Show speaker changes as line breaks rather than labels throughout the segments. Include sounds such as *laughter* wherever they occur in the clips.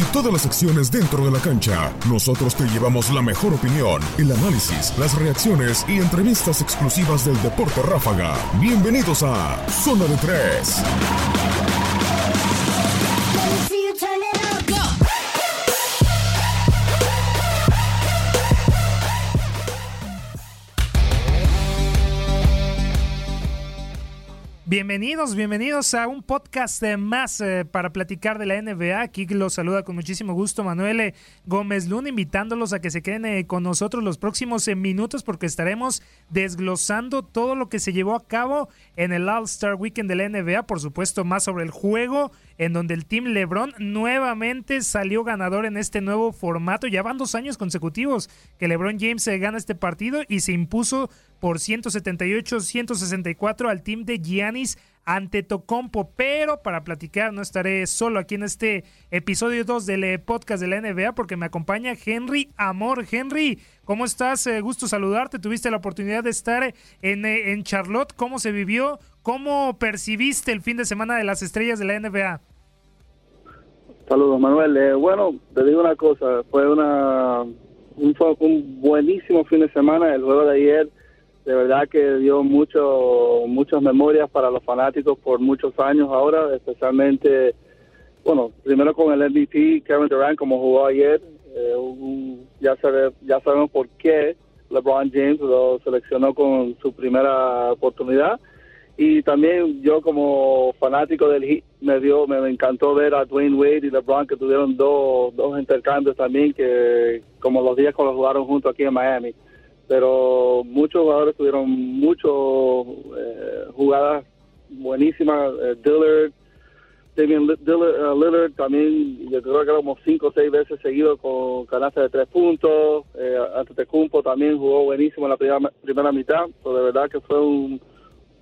y todas las acciones dentro de la cancha. Nosotros te llevamos la mejor opinión, el análisis, las reacciones y entrevistas exclusivas del deporte ráfaga. Bienvenidos a Zona de Tres.
Bienvenidos, bienvenidos a un podcast más eh, para platicar de la NBA. Aquí los saluda con muchísimo gusto Manuel Gómez Luna, invitándolos a que se queden eh, con nosotros los próximos eh, minutos porque estaremos desglosando todo lo que se llevó a cabo en el All-Star Weekend de la NBA. Por supuesto, más sobre el juego en donde el Team LeBron nuevamente salió ganador en este nuevo formato. Ya van dos años consecutivos que LeBron James gana este partido y se impuso por 178-164 al team de Giannis Antetokounmpo. Pero para platicar no estaré solo aquí en este episodio 2 del eh, podcast de la NBA porque me acompaña Henry Amor. Henry, ¿cómo estás? Eh, gusto saludarte. Tuviste la oportunidad de estar en, eh, en Charlotte. ¿Cómo se vivió? ¿Cómo percibiste el fin de semana de las estrellas de la NBA?
Saludos, Manuel. Eh, bueno, te digo una cosa, fue una un, un buenísimo fin de semana. El juego de ayer, de verdad que dio mucho, muchas memorias para los fanáticos por muchos años ahora, especialmente, bueno, primero con el MVP Kevin Durant como jugó ayer. Eh, un- ya, sabe- ya sabemos por qué LeBron James lo seleccionó con su primera oportunidad. Y también yo como fanático del Heat me dio, me, encantó ver a Dwayne Wade y LeBron que tuvieron dos, dos intercambios también que como los días cuando jugaron juntos aquí en Miami. Pero muchos jugadores tuvieron muchas jugadas buenísimas. Eh, Dillard, Damian Dillard, eh, Lillard también, yo creo que era como cinco o seis veces seguido con canasta de tres puntos. Eh, Antetokounmpo también jugó buenísimo en la primera, primera mitad. So, de verdad que fue un,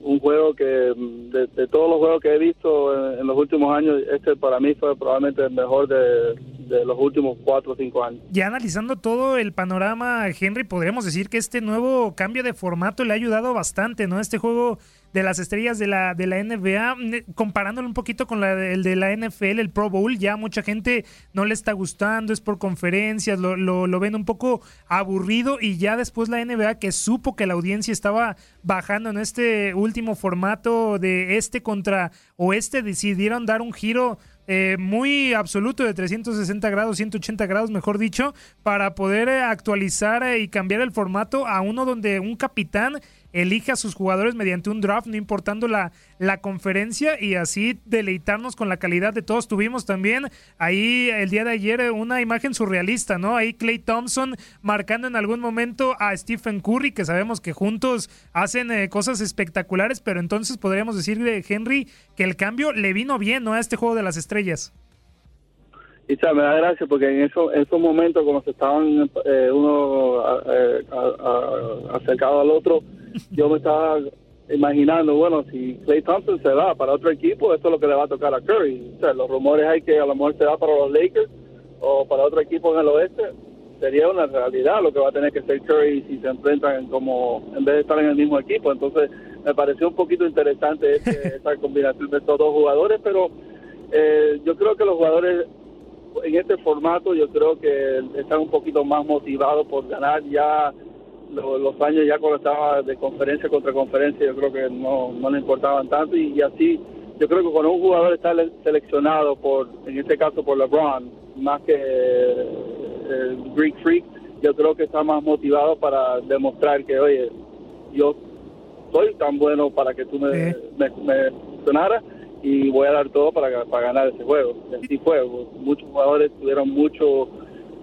un juego que, mm, de, de todos los juegos que he visto en, en los últimos años, este para mí fue probablemente el mejor de, de los últimos cuatro o cinco años.
Ya analizando todo el panorama, Henry, podríamos decir que este nuevo cambio de formato le ha ayudado bastante, ¿no? Este juego de las estrellas de la, de la NBA, comparándolo un poquito con la el de la NFL, el Pro Bowl, ya mucha gente no le está gustando, es por conferencias, lo, lo, lo ven un poco aburrido y ya después la NBA que supo que la audiencia estaba bajando en este último formato de este contra oeste, decidieron dar un giro eh, muy absoluto de 360 grados, 180 grados, mejor dicho, para poder eh, actualizar eh, y cambiar el formato a uno donde un capitán elige a sus jugadores mediante un draft, no importando la, la conferencia y así deleitarnos con la calidad de todos. Tuvimos también ahí el día de ayer una imagen surrealista, ¿no? Ahí Clay Thompson marcando en algún momento a Stephen Curry, que sabemos que juntos hacen cosas espectaculares, pero entonces podríamos decir de Henry que el cambio le vino bien, ¿no? A este juego de las estrellas.
Y me da gracia porque en, eso, en esos momentos, cuando se estaban eh, uno eh, acercado al otro, *laughs* yo me estaba imaginando, bueno, si Clay Thompson se va para otro equipo, esto es lo que le va a tocar a Curry. O sea, los rumores hay que a lo mejor se va para los Lakers o para otro equipo en el oeste. Sería una realidad lo que va a tener que ser Curry si se enfrentan como en vez de estar en el mismo equipo. Entonces, me pareció un poquito interesante este, *laughs* esta combinación de estos dos jugadores, pero eh, yo creo que los jugadores en este formato yo creo que están un poquito más motivados por ganar ya los años ya cuando estaba de conferencia contra conferencia yo creo que no, no le importaban tanto. Y, así yo creo que cuando un jugador está seleccionado por en este caso por LeBron más que el Greek Freak yo creo que está más motivado para demostrar que oye yo soy tan bueno para que tú me, me, me y voy a dar todo para, para ganar ese juego. Así fue. Muchos jugadores tuvieron muchos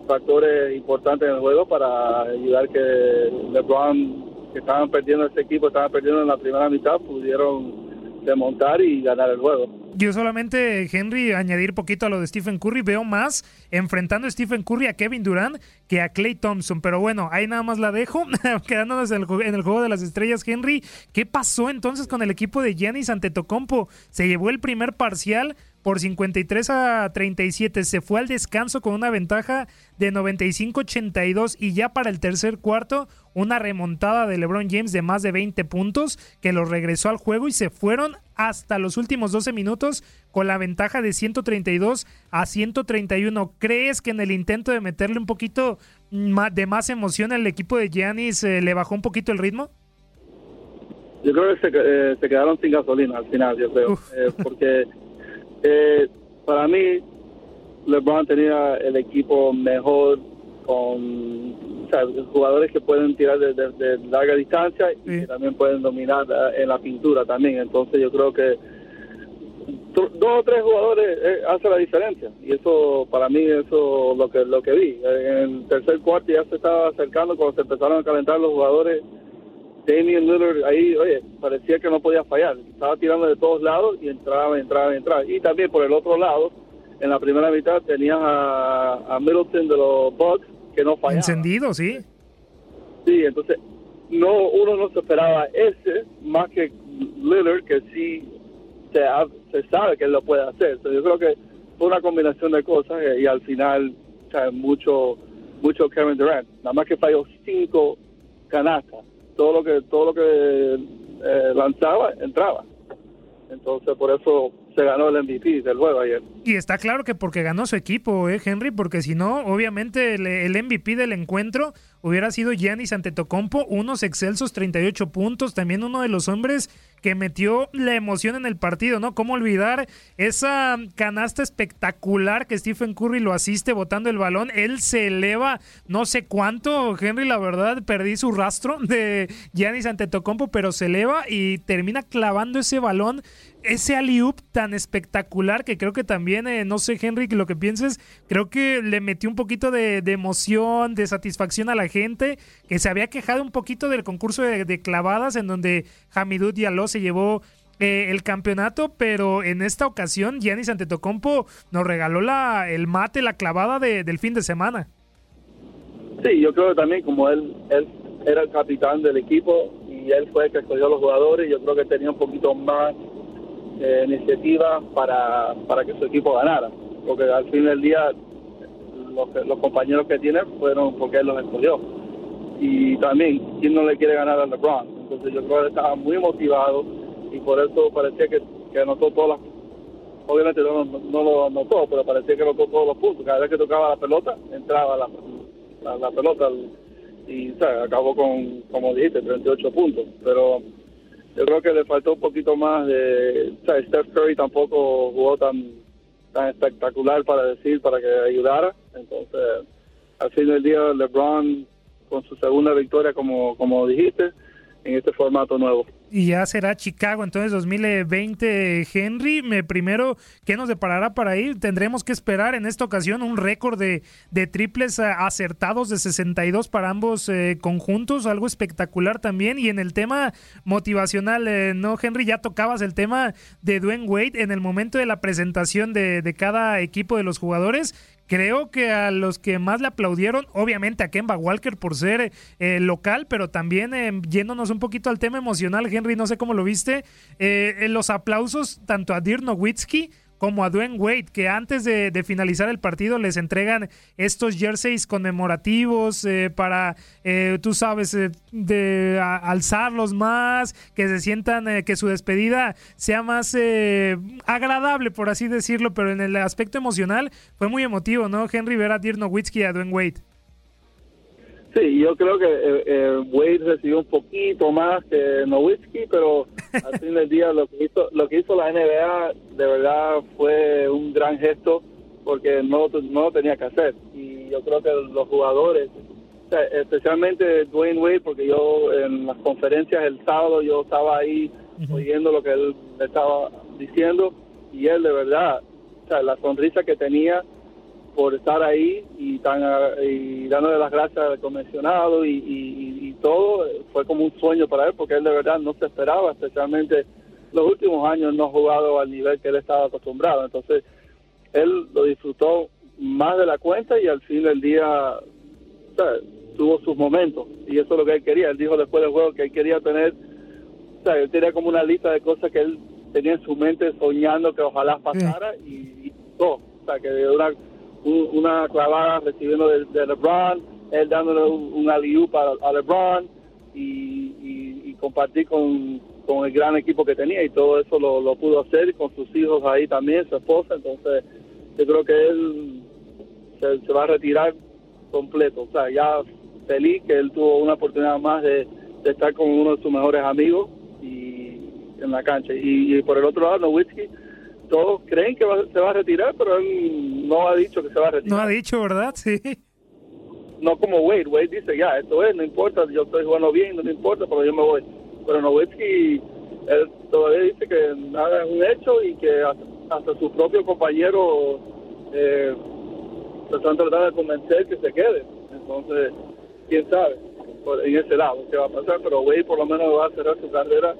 factores importantes en el juego para ayudar que LeBron, que estaban perdiendo ese equipo, estaban perdiendo en la primera mitad, pudieron montar y ganar el juego.
Yo solamente, Henry, añadir poquito a lo de Stephen Curry, veo más enfrentando a Stephen Curry a Kevin Durant que a Clay Thompson. Pero bueno, ahí nada más la dejo, *laughs* quedándonos en el, en el, juego de las estrellas, Henry. ¿Qué pasó entonces con el equipo de Giannis Antetokounmpo? Se llevó el primer parcial por 53 a 37. Se fue al descanso con una ventaja de 95-82 y ya para el tercer cuarto una remontada de LeBron James de más de 20 puntos que lo regresó al juego y se fueron hasta los últimos 12 minutos con la ventaja de 132 a 131. ¿Crees que en el intento de meterle un poquito de más emoción al equipo de Giannis eh, le bajó un poquito el ritmo?
Yo creo que se, eh, quedaron sin gasolina al final, yo creo, eh, porque eh, para mí, LeBron tenía el equipo mejor con jugadores que pueden tirar de, larga distancia y que también pueden dominar eh, en la pintura también. Entonces yo creo que dos o tres jugadores eh, hace la diferencia. Y eso para mí eso lo que lo que vi. En el tercer cuarto ya se estaba acercando cuando se empezaron a calentar los jugadores Damian Lillard ahí, oye, parecía que no podía fallar. Estaba tirando de todos lados y entraba, entraba, entraba. Y también por el otro lado, en la primera mitad tenías a, Middleton de los Bucks que no fallaba.
Encendido, sí.
Sí, entonces no uno no se esperaba ese más que Lillard que sí se, se sabe que él lo puede hacer. Entonces, yo creo que fue una combinación de cosas eh, y, al final o sea, mucho mucho Kevin Durant. Nada más que falló cinco canastas todo lo que todo lo que eh, lanzaba entraba. Entonces por eso se ganó el MVP del juego ayer.
Y está claro que porque ganó su equipo, ¿eh, Henry? Porque si no, obviamente el, el MVP del encuentro hubiera sido Giannis Antetokounmpo, unos excelsos 38 puntos, también uno de los hombres que metió la emoción en el partido, ¿no? ¿Cómo olvidar esa canasta espectacular que Stephen Curry lo asiste botando el balón? Él se eleva no sé cuánto, Henry, la verdad, perdí su rastro de Giannis Antetokounmpo, pero se eleva y termina clavando ese balón ese alley tan espectacular que creo que también, eh, no sé, Henry, lo que pienses, creo que le metió un poquito de, emoción, de satisfacción a la gente, que se había quejado un poquito del concurso de, clavadas en donde Hamidou Diallo se llevó eh, el campeonato, pero en esta ocasión Giannis Antetokounmpo nos regaló la, el mate, la clavada del fin de semana.
Sí, yo creo que también como él, él era el capitán del equipo y él fue el que escogió a los jugadores, yo creo que tenía un poquito más eh, iniciativa para, para que su equipo ganara, porque al fin del día los, los compañeros que tiene fueron porque él los escogió. Y también, ¿quién no le quiere ganar a LeBron? Entonces yo creo que estaba muy motivado y por eso parecía que, que anotó todas las... Obviamente no, no, lo anotó, pero parecía que anotó todos los puntos. Cada vez que tocaba la pelota, entraba la, la, pelota y acabó con, como dijiste, 38 puntos. Pero yo creo que le faltó un poquito más de... O sea, Steph Curry tampoco jugó tan tan espectacular para decir, para que ayudara. Entonces, al fin del día, LeBron con su segunda victoria, como, como dijiste, en este formato nuevo.
Y ya será Chicago entonces 2020, Henry. Me, primero, ¿qué nos deparará para ir? Tendremos que esperar en esta ocasión un récord de, de triples eh, acertados de 62 para ambos eh, conjuntos, algo espectacular también. Y en el tema motivacional, eh, ¿no, Henry? Ya tocabas el tema de Dwayne Wade en el momento de la presentación de, de cada equipo de los jugadores Creo que a los que más le aplaudieron, obviamente a Kemba Walker por ser eh, local, pero también eh, yéndonos un poquito al tema emocional, Henry, no sé cómo lo viste, eh, los aplausos tanto a Dirk Nowitzki como a Dwayne Wade, que antes de, finalizar el partido les entregan estos jerseys conmemorativos eh, para, eh, tú sabes, eh, de alzarlos más, que se sientan, que su despedida sea más agradable, por así decirlo, pero en el aspecto emocional fue muy emotivo, ¿no? Henry ver a a Dwayne Wade.
Sí, yo creo que eh, eh, Wade recibió un poquito más que Nowitzki, pero al fin del día lo que hizo lo que hizo la NBA de verdad fue un gran gesto porque no, no lo tenía que hacer. Y yo creo que los jugadores, especialmente Dwayne Wade, porque yo en las conferencias el sábado yo estaba ahí oyendo lo que él estaba diciendo y él de verdad, o sea, la sonrisa que tenía por estar ahí y, tan, y dándole las gracias al convencionado y, y, todo, fue como un sueño para él porque él de verdad no se esperaba, especialmente los últimos años no ha jugado al nivel que él estaba acostumbrado. Entonces, él lo disfrutó más de la cuenta y al fin del día tuvo sus momentos y eso es lo que él quería. Él dijo después del juego que él quería tener, o sea, él tenía como una lista de cosas que él tenía en su mente soñando que ojalá pasara y, todo. O sea, que de una una clavada recibiendo de, LeBron, él dándole un, un a LeBron y, compartir con, el gran equipo que tenía y todo eso lo, pudo hacer con sus hijos ahí también, su esposa, entonces yo creo que él se, va a retirar completo, o sea, ya feliz que él tuvo una oportunidad más de, estar con uno de sus mejores amigos y en la cancha. Y, por el otro lado, Nowitzki, todos creen que se va a retirar, pero él no ha dicho que se va a retirar.
No ha dicho, ¿verdad? *laughs* Sí.
No como Wade. Wade dice, ya, esto es, no importa, yo estoy jugando bien, no importa, pero yo me voy. Pero Nowitzki, él todavía dice que nada es un hecho y que hasta, su propio compañero eh, se están tratando de convencer que se quede. Entonces, quién sabe en ese lado qué va a pasar, pero Wade por lo menos va a cerrar su carrera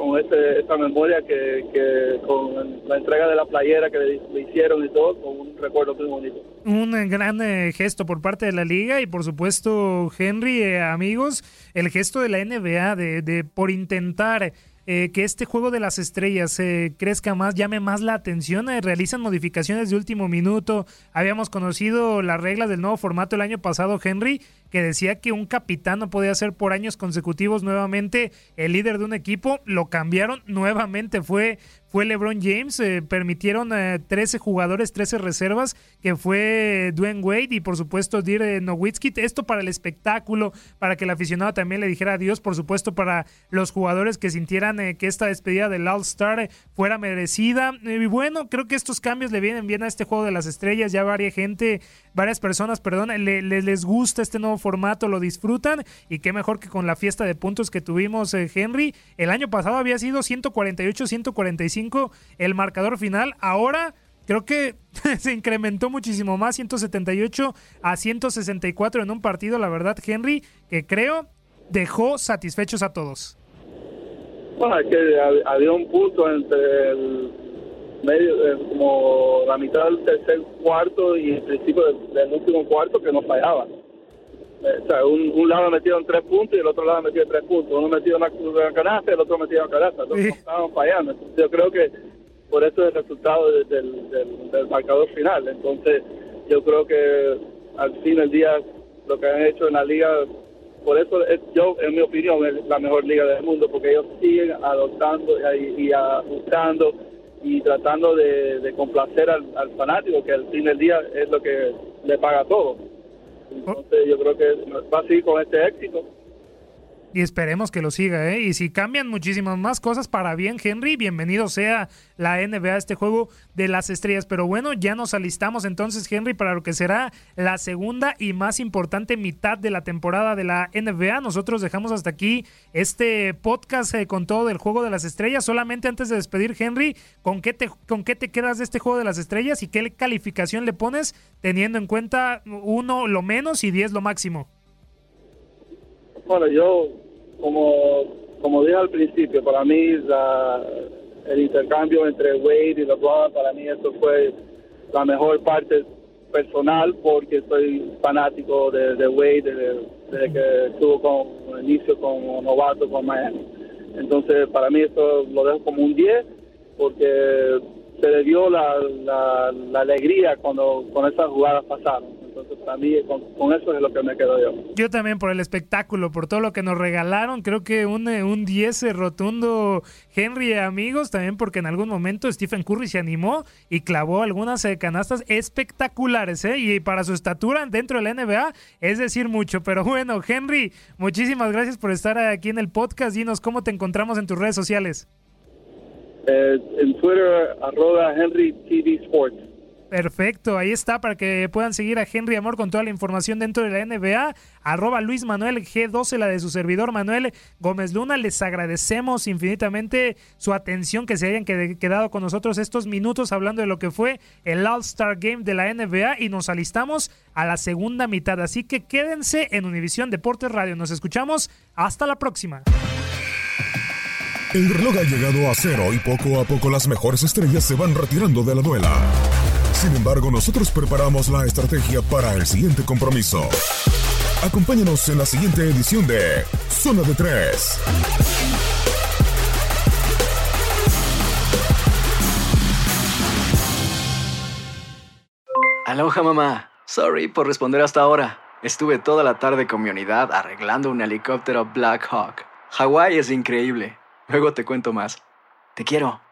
con este, esta memoria que, que, con la entrega de la playera que le, hicieron y todo, con un recuerdo muy bonito.
Un gran eh, gesto por parte de la liga y por supuesto Henry, eh, amigos, el gesto de la NBA de, de por intentar eh, que este juego de las estrellas eh, crezca más, llame más la atención, eh, realizan modificaciones de último minuto. Habíamos conocido las reglas del nuevo formato el año pasado, Henry, que decía que un capitán no podía ser por años consecutivos nuevamente el líder de un equipo. Lo cambiaron nuevamente, fue fue LeBron James. Eh, permitieron 13 eh, jugadores, 13 reservas, que fue Dwayne Wade y por supuesto Dir eh, Nowitzki. Esto para el espectáculo, para que el aficionado también le dijera adiós, por supuesto para los jugadores que sintieran que esta despedida del All-Star fuera merecida. y bueno, creo que estos cambios le vienen bien a este juego de las estrellas. Ya varias gente, varias personas, perdón, le, les gusta este nuevo formato, lo disfrutan y qué mejor que con la fiesta de puntos que tuvimos, Henry. El año pasado había sido 148-145 el marcador final. Ahora creo que *laughs* se incrementó muchísimo más, 178 a 164 en un partido, la verdad, Henry, que creo dejó satisfechos a todos.
Bueno, es que había un punto entre el medio, eh, como la mitad del tercer cuarto y el principio del, último cuarto que no fallaba. Eh, o sea, un, lado metido en tres puntos y el otro lado metido en tres puntos. Uno metido en la, canasta y el otro metido en la canasta. Entonces estaban fallando. yo creo que por eso es el resultado del, del, marcador final. Entonces yo creo que al fin del día lo que han hecho en la liga, por eso es, yo, en mi opinión, es la mejor liga del mundo, porque ellos siguen adoptando y, y ajustando y tratando de, complacer al, al, fanático, que al fin del día es lo que le paga todo. Entonces yo creo que va a seguir con este éxito.
Y esperemos que lo siga, ¿eh? Y si cambian muchísimas más cosas para bien, Henry, bienvenido sea la NBA este juego de las estrellas. Pero bueno, ya nos alistamos entonces, Henry, para lo que será la segunda y más importante mitad de la temporada de la NBA. Nosotros dejamos hasta aquí este podcast eh, con todo del juego de las estrellas. Solamente antes de despedir, Henry, ¿con qué, te, ¿con qué te quedas de este juego de las estrellas y qué calificación le pones teniendo en cuenta uno lo menos y diez lo máximo?
Bueno, yo, como, como dije al principio, para mí el intercambio entre Wade y LeBron, para mí eso fue la mejor parte personal porque soy fanático de, Wade desde, que estuvo con inicio como novato con Miami. Entonces, para mí esto lo dejo como un 10 porque se le dio la, la, alegría cuando con esas jugadas pasaron. Entonces, para mí, con, eso es lo que me quedo yo.
Yo también por el espectáculo, por todo lo que nos regalaron. Creo que un, eh, un 10 eh, rotundo Henry amigos. También porque en algún momento Stephen Curry se animó y clavó algunas eh, canastas espectaculares. ¿eh? Y para su estatura dentro de la NBA, es decir, mucho. Pero bueno, Henry, muchísimas gracias por estar aquí en el podcast. Dinos cómo te encontramos en tus redes sociales.
en Twitter, arroba Henry TV Sports.
Perfecto, ahí está para que puedan seguir a Henry Amor con toda la información dentro de la NBA. Arroba Luis Manuel G12, la de su servidor Manuel Gómez Luna. Les agradecemos infinitamente su atención, que se hayan quedado con nosotros estos minutos hablando de lo que fue el All-Star Game de la NBA y nos alistamos a la segunda mitad. Así que quédense en Univisión Deportes Radio. Nos escuchamos. Hasta la próxima.
El reloj ha llegado a cero y poco a poco las mejores estrellas se van retirando de la duela. Sin embargo, nosotros preparamos la estrategia para el siguiente compromiso. Acompáñanos en la siguiente edición de Zona de Tres.
Aloha mamá. Sorry por responder hasta ahora. Estuve toda la tarde con mi unidad arreglando un helicóptero Black Hawk. Hawái es increíble. Luego te cuento más. Te quiero.